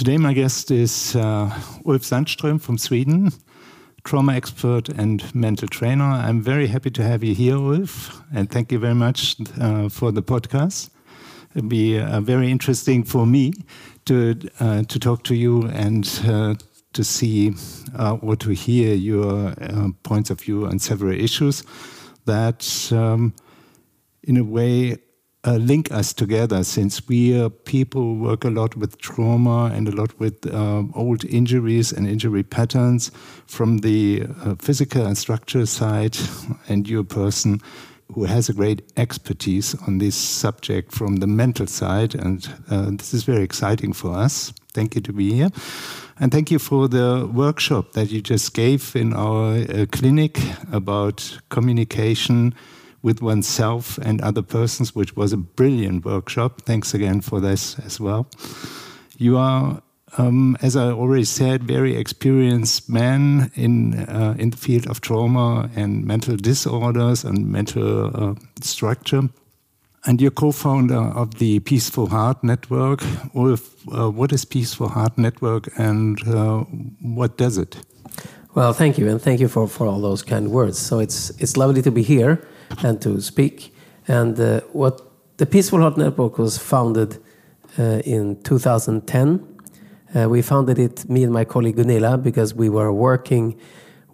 Today, my guest is uh, Ulf Sandström from Sweden, trauma expert and mental trainer. I'm very happy to have you here, Ulf, and thank you very much uh, for the podcast. It'll be uh, very interesting for me to uh, to talk to you and uh, to see uh, or to hear your points of view on several issues that, um, in a way, uh, link us together since we uh, people work a lot with trauma and a lot with uh, old injuries and injury patterns from the uh, physical and structural side. And you're a person who has a great expertise on this subject from the mental side. And uh, this is very exciting for us. Thank you to be here. And thank you for the workshop that you just gave in our uh, clinic about communication with oneself and other persons, which was a brilliant workshop. Thanks again for this as well. You are, um, as I already said, very experienced man in uh, in the field of trauma and mental disorders and mental uh, structure. And you're co-founder of the Peaceful Heart Network. Ulf, uh, what is Peaceful Heart Network and uh, what does it? Well, thank you, and thank you for, for all those kind words. So it's it's lovely to be here and to speak. And uh, what the Peaceful Heart Network was founded uh, in 2010. Uh, we founded it, me and my colleague Gunilla, because we were working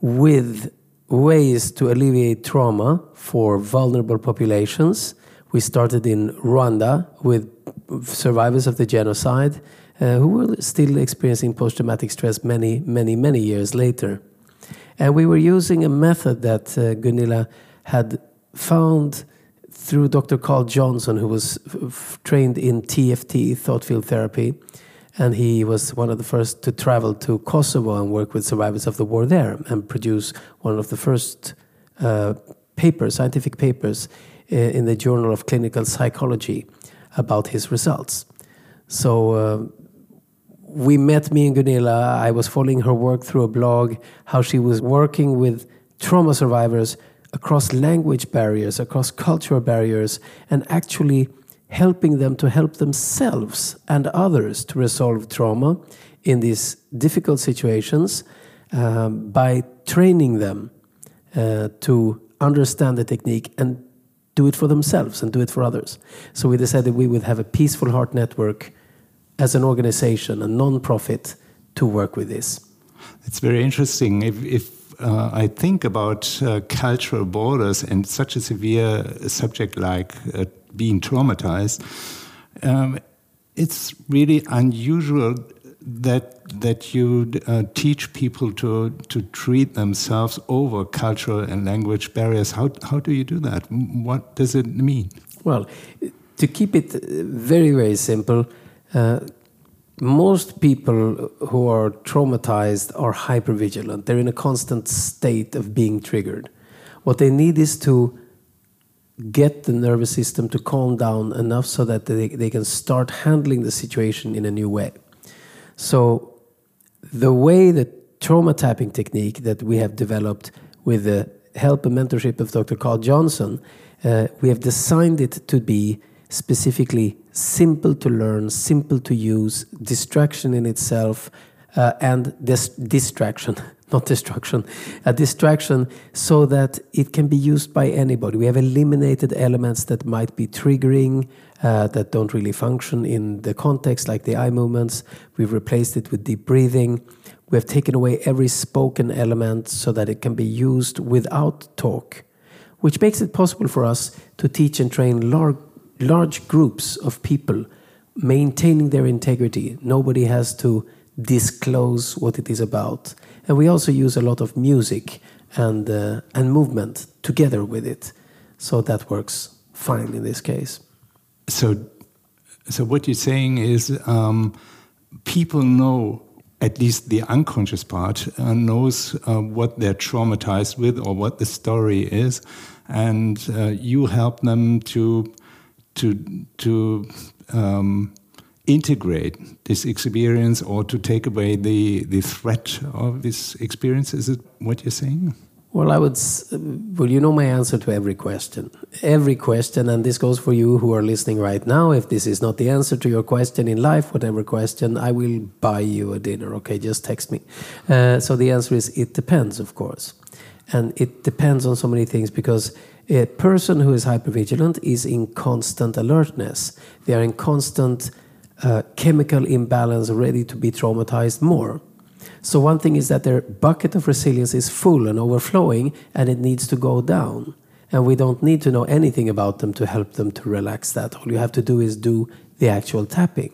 with ways to alleviate trauma for vulnerable populations. We started in Rwanda with survivors of the genocide uh, who were still experiencing post traumatic stress many, many, many years later. And we were using a method that uh, Gunilla had found through Dr. Carl Johnson, who was trained in TFT, thought field therapy, and he was one of the first to travel to Kosovo and work with survivors of the war there and produce one of the first uh, papers, scientific papers, uh, in the Journal of Clinical Psychology about his results. So uh, we met me and Gunilla. I was following her work through a blog, how she was working with trauma survivors across language barriers, across cultural barriers, and actually helping them to help themselves and others to resolve trauma in these difficult situations um, by training them uh, to understand the technique and do it for themselves and do it for others. So we decided we would have a Peaceful Heart Network as an organization, a non-profit, to work with this. It's very interesting. If, if uh, I think about uh, cultural borders and such a severe subject like uh, being traumatized, um, it's really unusual that that you uh, teach people to to treat themselves over cultural and language barriers. How how do you do that? What does it mean? Well, to keep it very very simple, uh, most people who are traumatized are hypervigilant. They're in a constant state of being triggered. What they need is to get the nervous system to calm down enough so that they, they can start handling the situation in a new way. So, the way the trauma tapping technique that we have developed with the help and mentorship of Dr. Carl Johnson, uh, we have designed it to be specifically simple to learn, simple to use, distraction in itself, uh, and dis distraction, not destruction, a distraction so that it can be used by anybody. We have eliminated elements that might be triggering, uh, that don't really function in the context, like the eye movements. We've replaced it with deep breathing. We have taken away every spoken element so that it can be used without talk, which makes it possible for us to teach and train large large groups of people maintaining their integrity. Nobody has to disclose what it is about. And we also use a lot of music and, uh, and movement together with it. So that works fine in this case. So, so what you're saying is um, people know at least the unconscious part uh, knows uh, what they're traumatized with or what the story is, and uh, you help them to to to um, integrate this experience or to take away the the threat of this experience. Is it what you're saying? Well, I would. Well, you know my answer to every question. Every question, and this goes for you who are listening right now. If this is not the answer to your question in life, whatever question, I will buy you a dinner. Okay, just text me. Uh, so the answer is it depends, of course, and it depends on so many things because a person who is hypervigilant is in constant alertness. They are in constant uh, chemical imbalance, ready to be traumatized more. So one thing is that their bucket of resilience is full and overflowing, and it needs to go down. And we don't need to know anything about them to help them to relax that. All you have to do is do the actual tapping.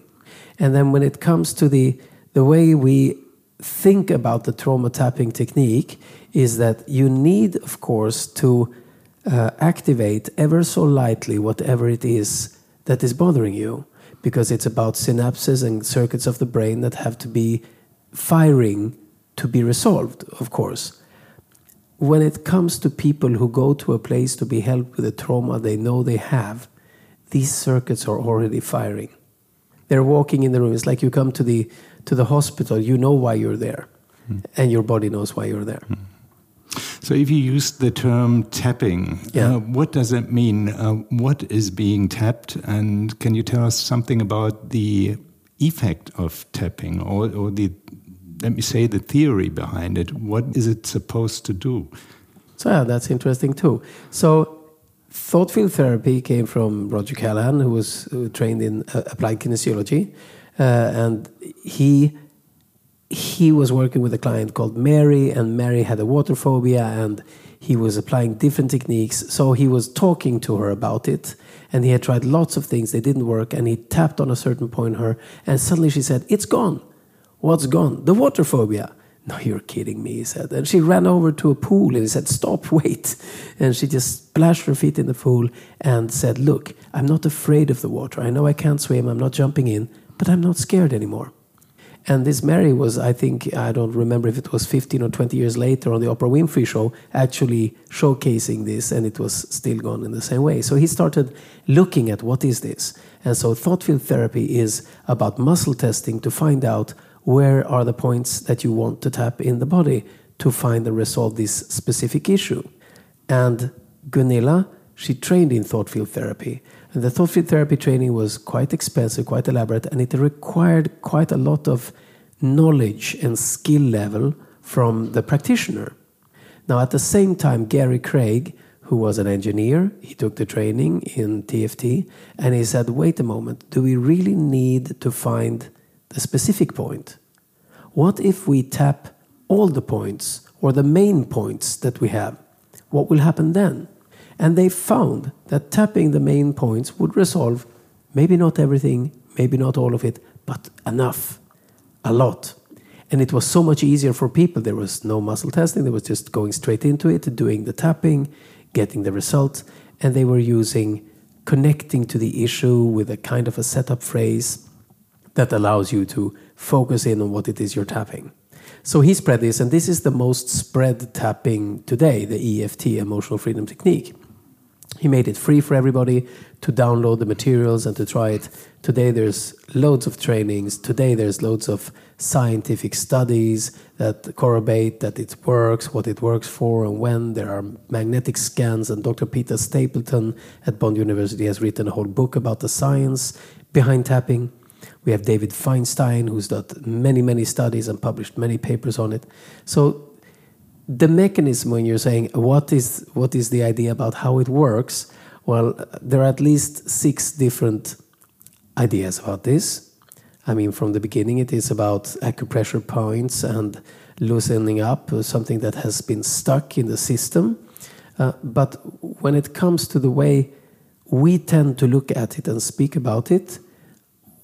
And then when it comes to the the way we think about the trauma tapping technique is that you need, of course, to uh, activate ever so lightly whatever it is that is bothering you, because it's about synapses and circuits of the brain that have to be firing to be resolved, of course. When it comes to people who go to a place to be helped with a trauma they know they have, these circuits are already firing. They're walking in the room. It's like you come to the to the hospital. You know why you're there, mm. and your body knows why you're there. Mm. So, if you use the term tapping, yeah. uh, what does it mean? Uh, what is being tapped? And can you tell us something about the effect of tapping or, or the let me say the theory behind it. What is it supposed to do? So yeah, that's interesting too. So thought field therapy came from Roger Callahan, who was trained in uh, applied kinesiology, uh, and he he was working with a client called Mary, and Mary had a water phobia, and he was applying different techniques. So he was talking to her about it, and he had tried lots of things. They didn't work, and he tapped on a certain point her, and suddenly she said, "It's gone." What's gone? The water phobia. No, you're kidding me, he said. And she ran over to a pool and he said, Stop, wait. And she just splashed her feet in the pool and said, Look, I'm not afraid of the water. I know I can't swim, I'm not jumping in, but I'm not scared anymore. And this Mary was, I think, I don't remember if it was 15 or 20 years later on the Oprah Winfrey show, actually showcasing this, and it was still gone in the same way. So he started looking at what is this. And so thought field therapy is about muscle testing to find out where are the points that you want to tap in the body to find and resolve this specific issue. And Gunilla, she trained in thought field therapy. And the thought field therapy training was quite expensive, quite elaborate, and it required quite a lot of knowledge and skill level from the practitioner. Now, at the same time, Gary Craig, who was an engineer, he took the training in TFT, and he said, wait a moment, do we really need to find the specific point. What if we tap all the points or the main points that we have? What will happen then? And they found that tapping the main points would resolve maybe not everything, maybe not all of it, but enough, a lot. And it was so much easier for people. There was no muscle testing, there was just going straight into it, doing the tapping, getting the result. And they were using connecting to the issue with a kind of a setup phrase that allows you to focus in on what it is you're tapping. So he spread this, and this is the most spread tapping today, the EFT, Emotional Freedom Technique. He made it free for everybody to download the materials and to try it. Today there's loads of trainings. Today there's loads of scientific studies that corroborate that it works, what it works for, and when. There are magnetic scans, and Dr. Peta Stapleton at Bond University has written a whole book about the science behind tapping. We have David Feinstein, who's done many, many studies and published many papers on it. So the mechanism when you're saying what is what is the idea about how it works, well, there are at least six different ideas about this. I mean, from the beginning, it is about acupressure points and loosening up something that has been stuck in the system. Uh, but when it comes to the way we tend to look at it and speak about it,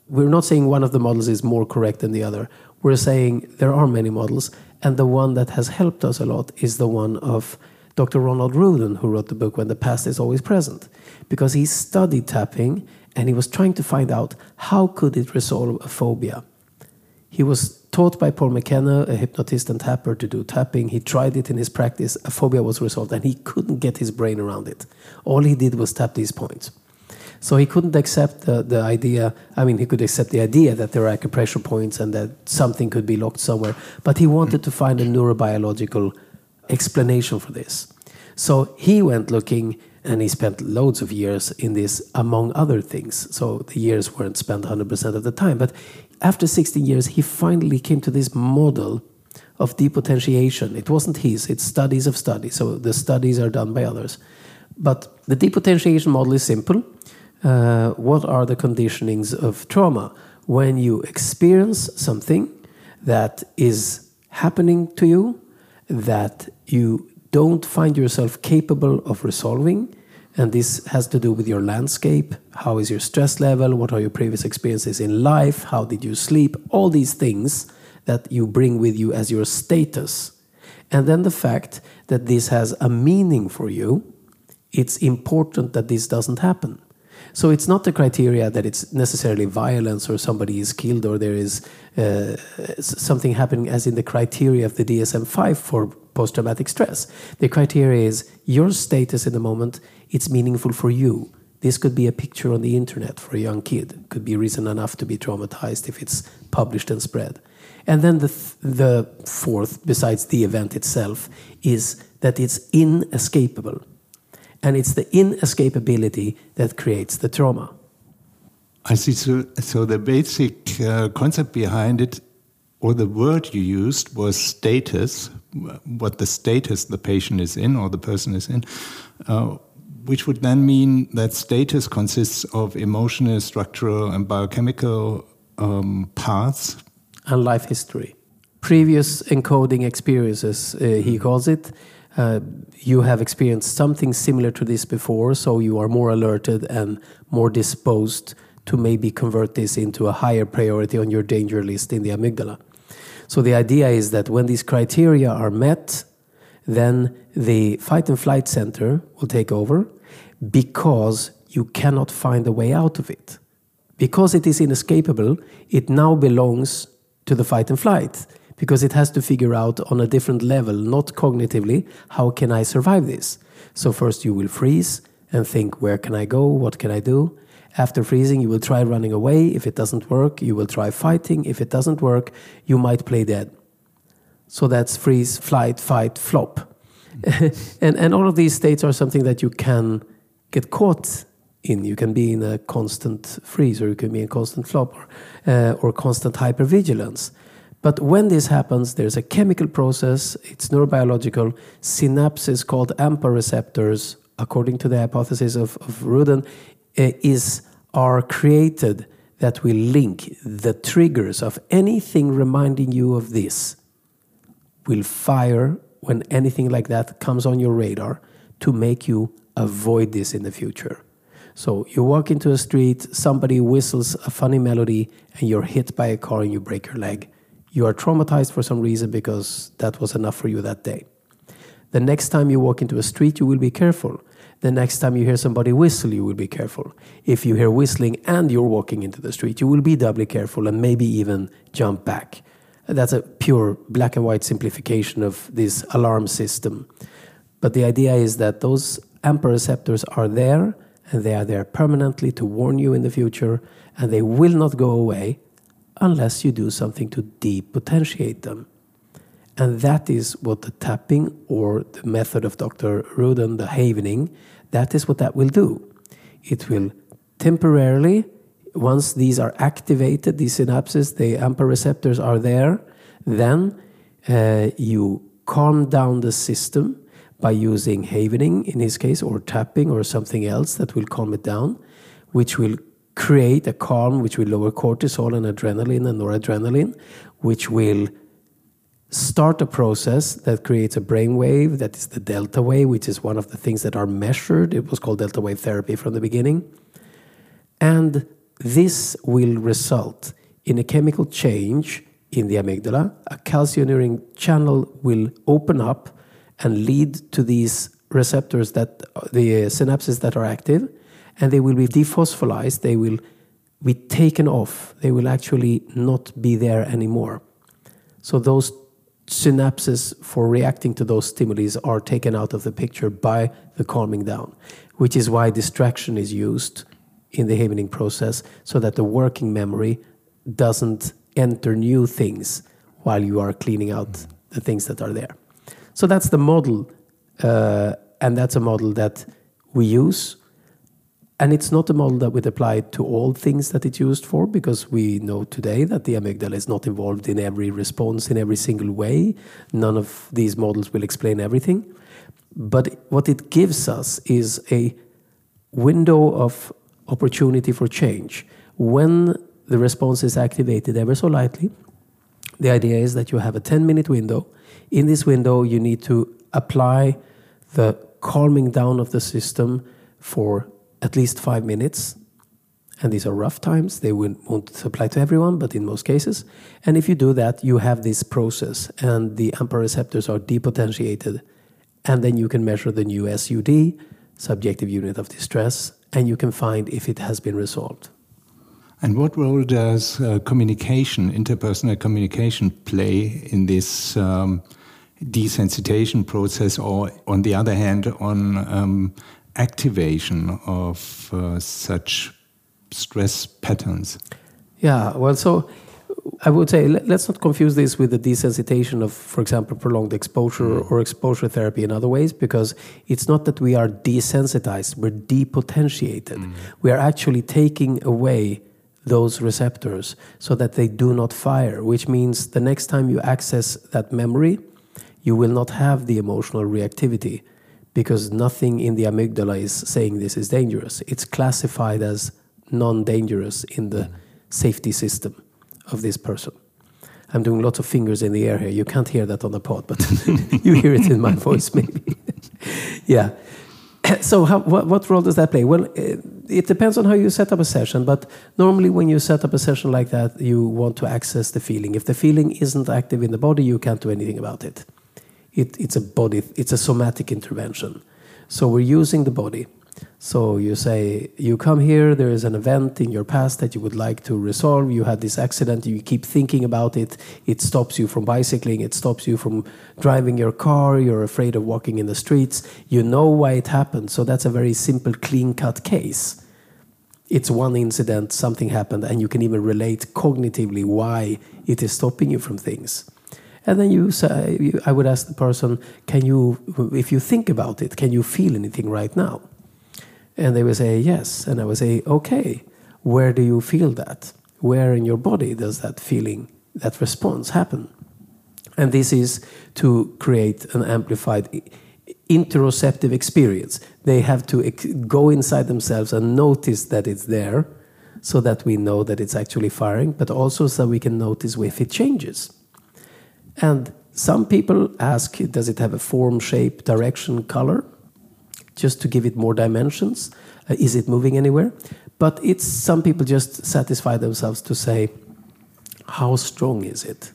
we're not saying one of the models is more correct than the other. We're saying there are many models, and the one that has helped us a lot is the one of Dr. Ronald Ruden, who wrote the book When the Past is Always Present, because he studied tapping and he was trying to find out how could it resolve a phobia. He was taught by Paul McKenna, a hypnotist and tapper, to do tapping. He tried it in his practice. A phobia was resolved, and he couldn't get his brain around it. All he did was tap these points. So he couldn't accept the, the idea. I mean, he could accept the idea that there are acupressure points and that something could be locked somewhere, but he wanted to find a neurobiological explanation for this. So he went looking and he spent loads of years in this, among other things. So the years weren't spent 100% of the time. But after 16 years, he finally came to this model of depotentiation. It wasn't his, it's studies of studies. So the studies are done by others. But the depotentiation model is simple. Uh, what are the conditionings of trauma? When you experience something that is happening to you, that you don't find yourself capable of resolving, and this has to do with your landscape. How is your stress level? What are your previous experiences in life? How did you sleep? All these things that you bring with you as your status. And then the fact that this has a meaning for you, it's important that this doesn't happen. So it's not the criteria that it's necessarily violence or somebody is killed or there is uh, something happening as in the criteria of the DSM 5 for post traumatic stress. The criteria is your status in the moment, it's meaningful for you. This could be a picture on the internet for a young kid, could be reason enough to be traumatized if it's published and spread. And then the, th the fourth, besides the event itself, is that it's inescapable. And it's the inescapability that creates the trauma. I see. So, so the basic uh, concept behind it, or the word you used, was status, what the status the patient is in or the person is in, uh, which would then mean that status consists of emotional, structural, and biochemical um, paths and life history. Previous encoding experiences, uh, he calls it. You have experienced something similar to this before, so you are more alerted and more disposed to maybe convert this into a higher priority on your danger list in the amygdala. So the idea is that when these criteria are met, then the fight and flight center will take over because you cannot find a way out of it. Because it is inescapable, it now belongs to the fight and flight because it has to figure out on a different level, not cognitively, how can I survive this? So, first you will freeze and think, where can I go? What can I do? After freezing, you will try running away. If it doesn't work, you will try fighting. If it doesn't work, you might play dead. So that's freeze, flight, fight, flop. and, and all of these states are something that you can get caught in. You can be in a constant freeze, or you can be in constant flop, or, uh, or constant hypervigilance. But when this happens, there's a chemical process, it's neurobiological, synapses called AMPA receptors, according to the hypothesis of, of Ruden, uh, is, are created that will link the triggers of anything reminding you of this, will fire when anything like that comes on your radar to make you avoid this in the future. So you walk into a street, somebody whistles a funny melody, and you're hit by a car and you break your leg. You are traumatized for some reason because that was enough for you that day. The next time you walk into a street, you will be careful. The next time you hear somebody whistle, you will be careful. If you hear whistling and you're walking into the street, you will be doubly careful and maybe even jump back. That's a pure black and white simplification of this alarm system. But the idea is that those AMPA receptors are there and they are there permanently to warn you in the future, and they will not go away unless you do something to depotentiate them. And that is what the tapping or the method of Dr. Ruden, the havening, that is what that will do. It will temporarily, once these are activated, these synapses, the AMPA receptors are there, then uh, you calm down the system by using havening in his case, or tapping, or something else that will calm it down, which will create a calm, which will lower cortisol and adrenaline and noradrenaline, which will start a process that creates a brain wave that is the delta wave, which is one of the things that are measured. It was called delta wave therapy from the beginning. And this will result in a chemical change in the amygdala. A calcineurin channel will open up and lead to these receptors that the synapses that are active and they will be dephosphorylized they will be taken off they will actually not be there anymore so those synapses for reacting to those stimuli are taken out of the picture by the calming down which is why distraction is used in the havening process so that the working memory doesn't enter new things while you are cleaning out the things that are there So that's the model, uh, and that's a model that we use. And it's not a model that would apply to all things that it's used for, because we know today that the amygdala is not involved in every response in every single way. None of these models will explain everything. But what it gives us is a window of opportunity for change. When the response is activated ever so lightly, the idea is that you have a 10 minute window. In this window, you need to apply the calming down of the system for at least five minutes. And these are rough times. They won't apply to everyone, but in most cases. And if you do that, you have this process, and the AMPA receptors are depotentiated. And then you can measure the new SUD, subjective unit of distress, and you can find if it has been resolved. And what role does uh, communication, interpersonal communication, play in this um, desensitization process, or on the other hand, on um, activation of uh, such stress patterns? Yeah, well, so I would say let's not confuse this with the desensitization of, for example, prolonged exposure mm. or exposure therapy in other ways, because it's not that we are desensitized, we're depotentiated. Mm. We are actually taking away those receptors so that they do not fire, which means the next time you access that memory, you will not have the emotional reactivity because nothing in the amygdala is saying this is dangerous. It's classified as non dangerous in the safety system of this person. I'm doing lots of fingers in the air here. You can't hear that on the pod, but you hear it in my voice, maybe. yeah. So, how, what, what, role does that play? Well, it, it, depends on how you set up a session, but normally when you set up a session like that, you want to access the feeling. If the feeling isn't active in the body, you can't do anything about it. It it's a body, it's a somatic intervention. So, we're using the body so you say, you come here, there is an event in your past that you would like to resolve. You had this accident, you keep thinking about it. It stops you from bicycling, it stops you from driving your car, you're afraid of walking in the streets. You know why it happened. So that's a very simple, clean cut case. It's one incident, something happened, and you can even relate cognitively why it is stopping you from things. And then you say, I would ask the person, can you, if you think about it, can you feel anything right now? And they would say, yes. And I would say, okay, where do you feel that? Where in your body does that feeling, that response happen? And this is to create an amplified interoceptive experience. They have to go inside themselves and notice that it's there so that we know that it's actually firing, but also so we can notice if it changes. And some people ask, does it have a form, shape, direction, color? just to give it more dimensions. Uh, is it moving anywhere? But it's some people just satisfy themselves to say, how strong is it?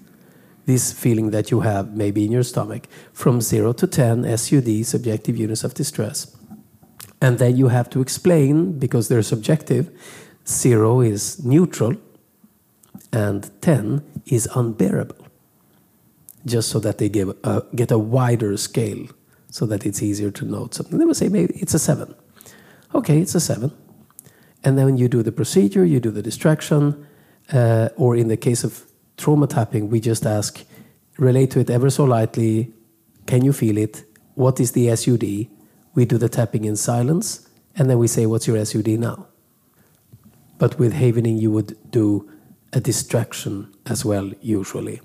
This feeling that you have maybe in your stomach from 0 to 10 SUD, subjective units of distress. And then you have to explain, because they're subjective, 0 is neutral and 10 is unbearable. Just so that they give a, get a wider scale so that it's easier to note something. They will say maybe it's a seven. Okay, it's a seven. And then you do the procedure, you do the distraction, uh, or in the case of trauma tapping, we just ask, relate to it ever so lightly. Can you feel it? What is the SUD? We do the tapping in silence, and then we say, What's your SUD now? But with havening, you would do a distraction as well, usually.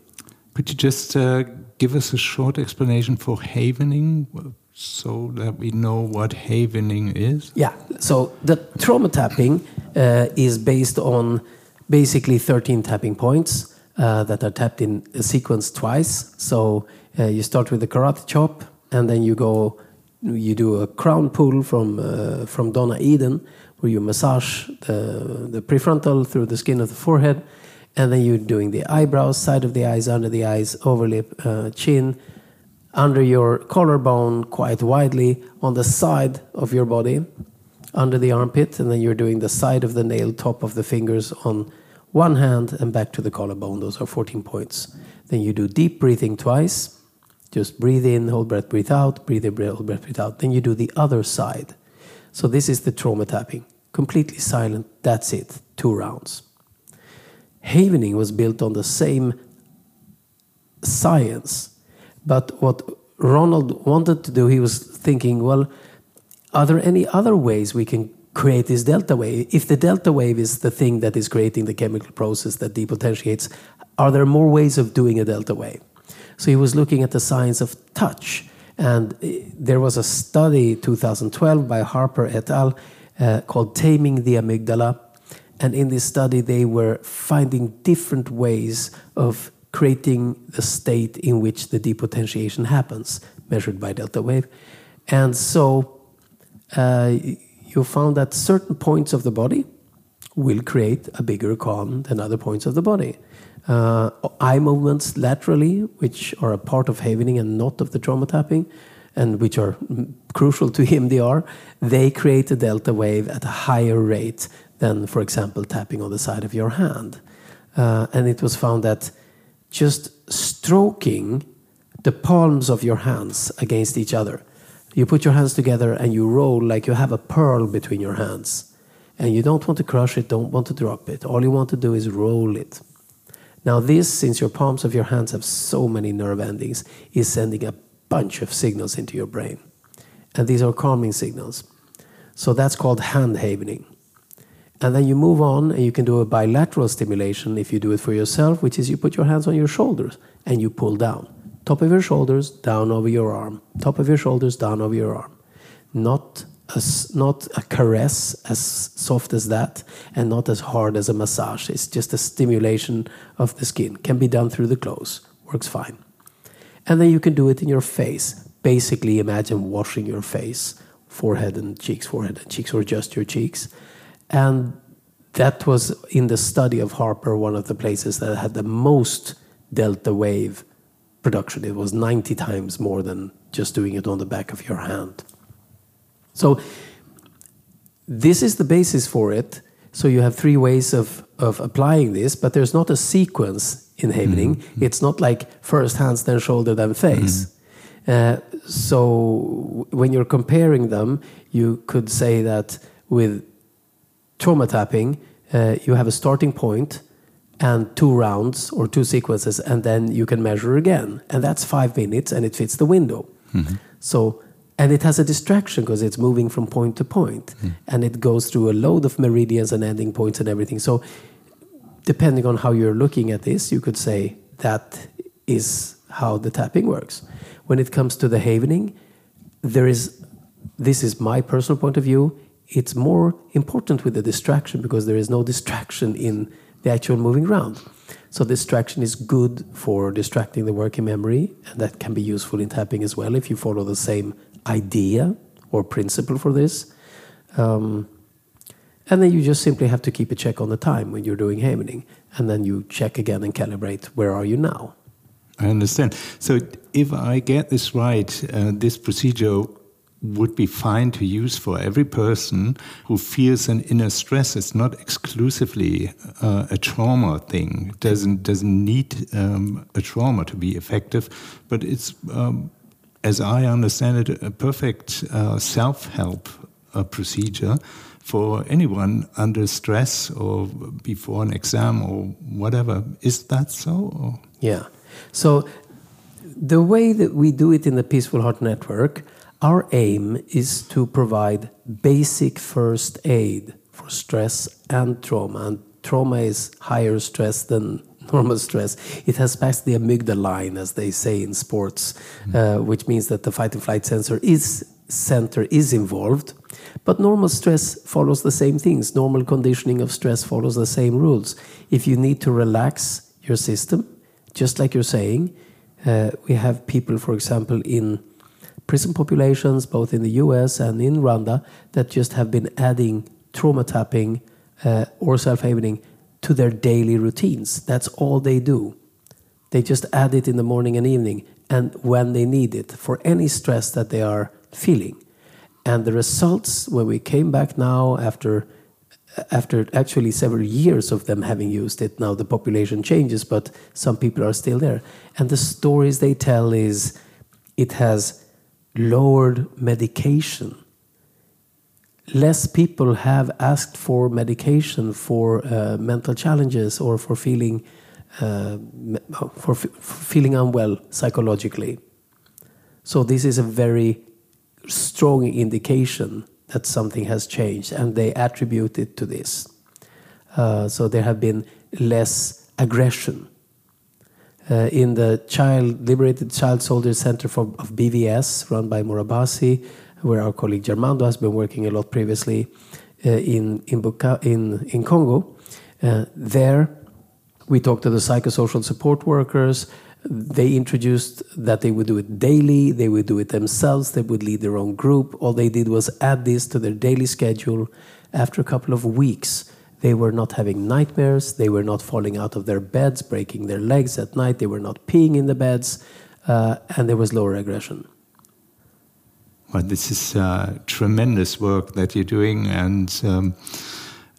Could you just uh, give us a short explanation for havening so that we know what havening is? Yeah, so the trauma tapping uh, is based on basically 13 tapping points uh, that are tapped in a sequence twice. So uh, you start with the karate chop, and then you go, you do a crown pull from uh, from Donna Eden, where you massage the, the prefrontal through the skin of the forehead and then you're doing the eyebrows, side of the eyes, under the eyes, overlip, uh, chin, under your collarbone, quite widely, on the side of your body, under the armpit, and then you're doing the side of the nail, top of the fingers on one hand, and back to the collarbone. Those are 14 points. Then you do deep breathing twice. Just breathe in, hold breath, breathe out, breathe in, hold breath, breathe out. Then you do the other side. So this is the trauma tapping. Completely silent. That's it. Two rounds. Havening was built on the same science, but what Ronald wanted to do, he was thinking, well, are there any other ways we can create this delta wave? If the delta wave is the thing that is creating the chemical process that depotentiates, are there more ways of doing a delta wave? So he was looking at the science of touch. And eh, there was a study 2012 by Harper et al. Uh, called Taming the Amygdala. And in this study, they were finding different ways of creating the state in which the depotentiation happens, measured by delta wave. And so uh, you found that certain points of the body will create a bigger calm than other points of the body. Uh, eye movements laterally, which are a part of havening and not of the trauma tapping, and which are crucial to EMDR, they create a delta wave at a higher rate than, for example, tapping on the side of your hand. Uh, and it was found that just stroking the palms of your hands against each other. You put your hands together and you roll like you have a pearl between your hands. And you don't want to crush it, don't want to drop it. All you want to do is roll it. Now, this, since your palms of your hands have so many nerve endings, is sending a bunch of signals into your brain. And these are calming signals. So that's called hand havening. And then you move on and you can do a bilateral stimulation if you do it for yourself, which is you put your hands on your shoulders and you pull down. Top of your shoulders, down over your arm. Top of your shoulders, down over your arm. Not a, not a caress as soft as that and not as hard as a massage. It's just a stimulation of the skin. Can be done through the clothes. Works fine. And then you can do it in your face. Basically, imagine washing your face, forehead and cheeks, forehead and cheeks, or just your cheeks and that was in the study of Harper, one of the places that had the most delta wave production. It was 90 times more than just doing it on the back of your hand. So, this is the basis for it. So, you have three ways of, of applying this, but there's not a sequence in havening. Mm -hmm. It's not like first hands, then shoulder, then face. Mm -hmm. uh, so, when you're comparing them, you could say that with trauma tapping, uh, you have a starting point and two rounds or two sequences, and then you can measure again. And that's five minutes, and it fits the window. Mm-hmm. So, and it has a distraction because it's moving from point to point, mm. and it goes through a load of meridians and ending points and everything. So, depending on how you're looking at this, you could say that is how the tapping works. When it comes to the havening, there is this is my personal point of view it's more important with the distraction because there is no distraction in the actual moving around. So distraction is good for distracting the working memory, and that can be useful in tapping as well if you follow the same idea or principle for this. Um, and then you just simply have to keep a check on the time when you're doing havening, and then you check again and calibrate where are you now. I understand. So if I get this right, uh, this procedure would be fine to use for every person who feels an inner stress. It's not exclusively uh, a trauma thing. It doesn't doesn't need um, a trauma to be effective, but it's, um, as I understand it, a perfect uh, self-help uh, procedure for anyone under stress or before an exam or whatever. Is that so? Or? Yeah. So the way that we do it in the Peaceful Heart Network our aim is to provide basic first aid for stress and trauma. And trauma is higher stress than normal stress. It has passed the amygdala, line, as they say in sports, mm. uh, which means that the fight and flight sensor is center is involved. But normal stress follows the same things. Normal conditioning of stress follows the same rules. If you need to relax your system, just like you're saying, uh, we have people, for example, in prison populations, both in the US and in Rwanda, that just have been adding trauma tapping uh, or self havening to their daily routines. That's all they do. They just add it in the morning and evening and when they need it for any stress that they are feeling. And the results, when we came back now after after actually several years of them having used it, now the population changes, but some people are still there. And the stories they tell is it has lowered medication. Less people have asked for medication for uh, mental challenges or for feeling uh, for, for feeling unwell psychologically. So this is a very strong indication that something has changed, and they attribute it to this. Uh, so there have been less aggression. Uh, in the Child Liberated Child Soldiers Center for, of BVS, run by Murhabazi, where our colleague Germando has been working a lot previously uh, in, in, Buka, in, in Congo, uh, there we talked to the psychosocial support workers. They introduced that they would do it daily, they would do it themselves, they would lead their own group. All they did was add this to their daily schedule. After a couple of weeks, they were not having nightmares, they were not falling out of their beds, breaking their legs at night, they were not peeing in the beds, uh, and there was lower aggression. Well, this is uh, tremendous work that you're doing, and um,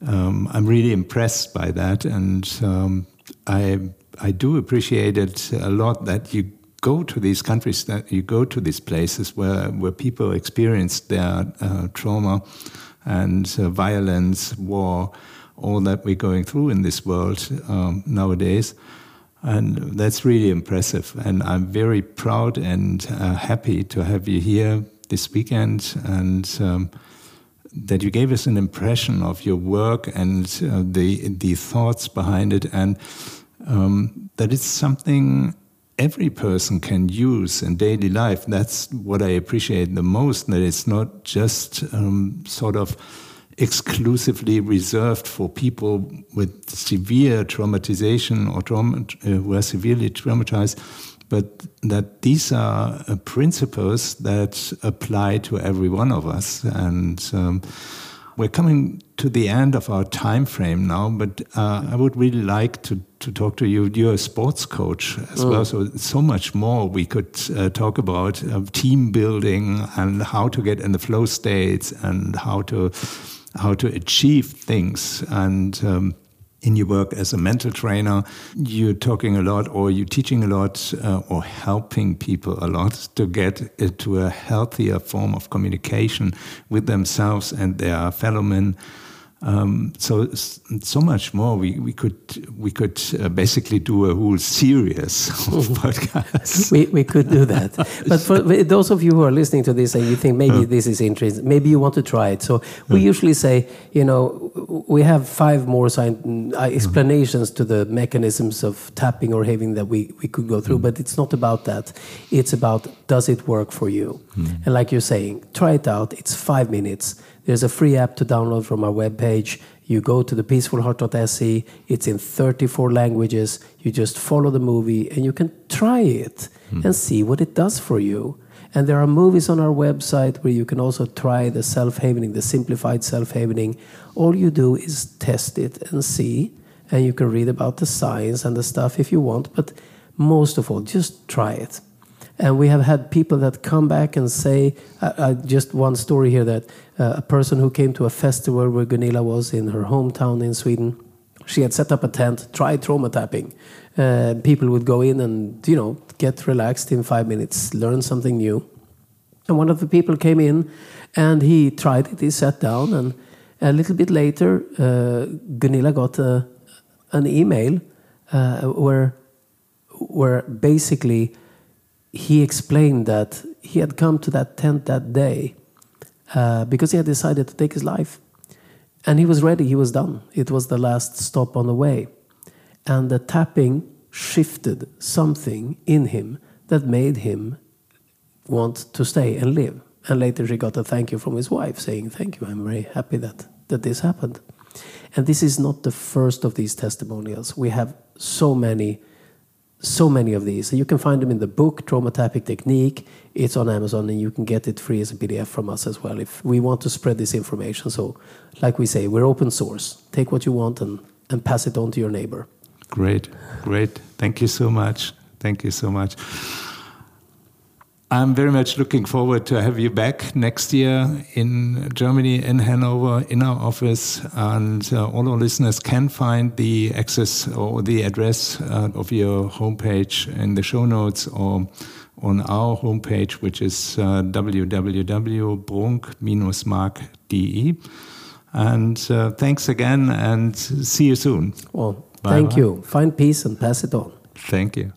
um, I'm really impressed by that. And um, I I do appreciate it a lot that you go to these countries, that you go to these places where where people experience their uh, trauma and uh, violence, war, all that we're going through in this world um, nowadays. And that's really impressive. And I'm very proud and uh, happy to have you here this weekend and um, that you gave us an impression of your work and uh, the the thoughts behind it, and um, that it's something every person can use in daily life. That's what I appreciate the most. That it's not just um, sort of exclusively reserved for people with severe traumatization or trauma, uh, who are severely traumatized, but that these are uh, principles that apply to every one of us. And um, we're coming to the end of our time frame now, but uh, I would really like to, to talk to you. You're a sports coach as mm. well, so so much more we could uh, talk about uh, team building and how to get in the flow states and how to how to achieve things and. Um, in your work as a mental trainer, you're talking a lot or you're teaching a lot uh, or helping people a lot to get to a healthier form of communication with themselves and their fellow men. Um, so so much more. We we could we could uh, basically do a whole series of podcasts. we we could do that. But for those of you who are listening to this and you think maybe this is interesting, maybe you want to try it. So we usually say, you know, we have five more uh, explanations to the mechanisms of tapping or having that we we could go through. Mm. But it's not about that. It's about does it work for you? Mm. And like you're saying, try it out. It's five minutes there's a free app to download from our webpage. You go to the peacefulheart.se. It's in 34 languages. You just follow the movie and you can try it mm. and see what it does for you. And there are movies on our website where you can also try the self havening, the simplified self havening. All you do is test it and see. And you can read about the science and the stuff if you want. But most of all, just try it. And we have had people that come back and say, uh, uh, just one story here that uh, a person who came to a festival where Gunilla was in her hometown in Sweden, she had set up a tent, tried trauma tapping. Uh, people would go in and, you know, get relaxed in five minutes, learn something new. And one of the people came in and he tried it, he sat down, and a little bit later, uh, Gunilla got a, an email uh, where, where basically he explained that he had come to that tent that day uh, because he had decided to take his life. And he was ready, he was done. It was the last stop on the way. And the tapping shifted something in him that made him want to stay and live. And later he got a thank you from his wife saying, Thank you, I'm very happy that, that this happened. And this is not the first of these testimonials. We have so many so many of these. And you can find them in the book, Trauma Tapping Technique. It's on Amazon and you can get it free as a PDF from us as well if we want to spread this information. So, like we say, we're open source. Take what you want and, and pass it on to your neighbor. Great, great. Thank you so much. Thank you so much. I'm very much looking forward to have you back next year in Germany, in Hanover, in our office. And uh, all our listeners can find the access or the address uh, of your homepage in the show notes or on our homepage, which is uh, www.brunk-mark.de. And uh, thanks again and see you soon. Well, Bye thank -bye. you. Find peace and pass it on. Thank you.